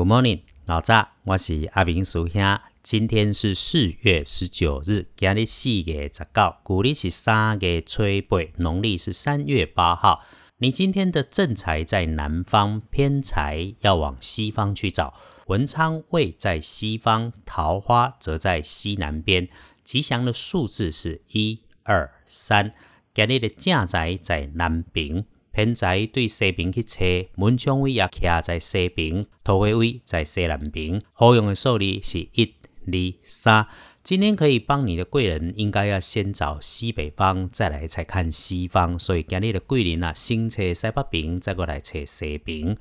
Good morning，老早，我是阿明叔兄。今天是四月十九日，今日四月十九，古历是三月初八，农历是三月八号。你今天的正财在南方，偏财要往西方去找。文昌位在西方，桃花则在西南边。吉祥的数字是一二三。今日的正财在南边。偏在对西边去测，门窗位也徛在西边，桃花位在西南边。好用的数字是一、二、三。今天可以帮你的贵人，应该要先找西北方，再来才看西方。所以今日的贵人啊，先找西北边，再过来找西边。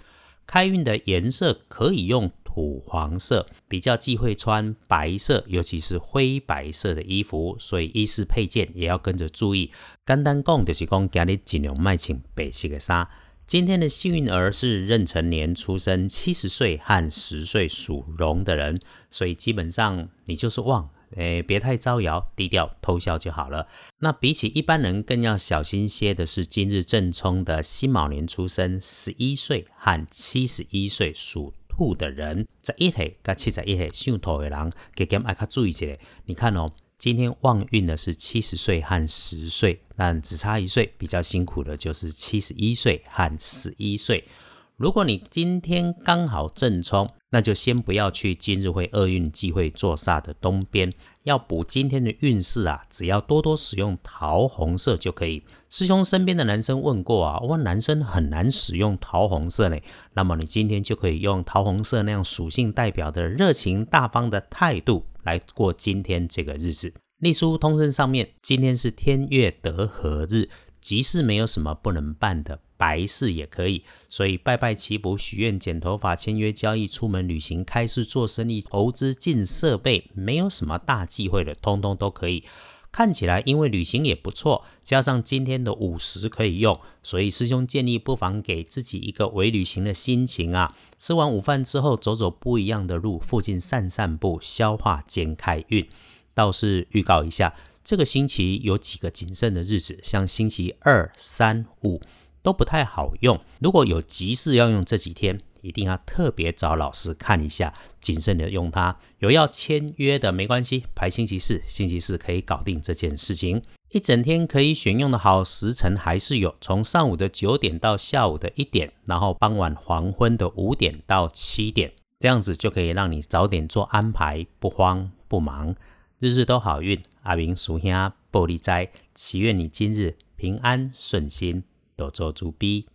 开运的颜色可以用。土黄色比较忌讳穿白色，尤其是灰白色的衣服，所以衣饰配件也要跟着注意。简单讲就是讲，今日尽量卖穿白色的衫。今天的幸运儿是壬辰年出生，七十岁和十岁属龙的人，所以基本上你就是旺，诶，别太招摇，低调偷笑就好了。那比起一般人更要小心些的是，今日正冲的辛卯年出生，十一岁和七十一岁属。兔的人在一岁到七十一岁属兔的人，给他们爱较注意一下。你看哦，今天旺运的是七十岁和十岁，但只差一岁，比较辛苦的就是七十一岁和十一岁。如果你今天刚好正冲，那就先不要去今日会厄运忌讳坐煞的东边。要补今天的运势啊，只要多多使用桃红色就可以。师兄身边的男生问过啊，我男生很难使用桃红色呢。那么你今天就可以用桃红色那样属性代表的热情大方的态度来过今天这个日子。隶书通身上面，今天是天月得合日，吉事没有什么不能办的。白事也可以，所以拜拜祈福、许愿、剪头发、签约交易、出门旅行、开市做生意、投资进设备，没有什么大忌讳的，通通都可以。看起来因为旅行也不错，加上今天的午时可以用，所以师兄建议不妨给自己一个伪旅行的心情啊！吃完午饭之后，走走不一样的路，附近散散步，消化兼开运。倒是预告一下，这个星期有几个谨慎的日子，像星期二、三、五。都不太好用。如果有急事要用这几天，一定要特别找老师看一下，谨慎的用它。有要签约的没关系，排星期四，星期四可以搞定这件事情。一整天可以选用的好时辰还是有，从上午的九点到下午的一点，然后傍晚黄昏的五点到七点，这样子就可以让你早点做安排，不慌不忙，日日都好运。阿明属兄玻璃斋，祈愿你今日平安顺心。多做主逼。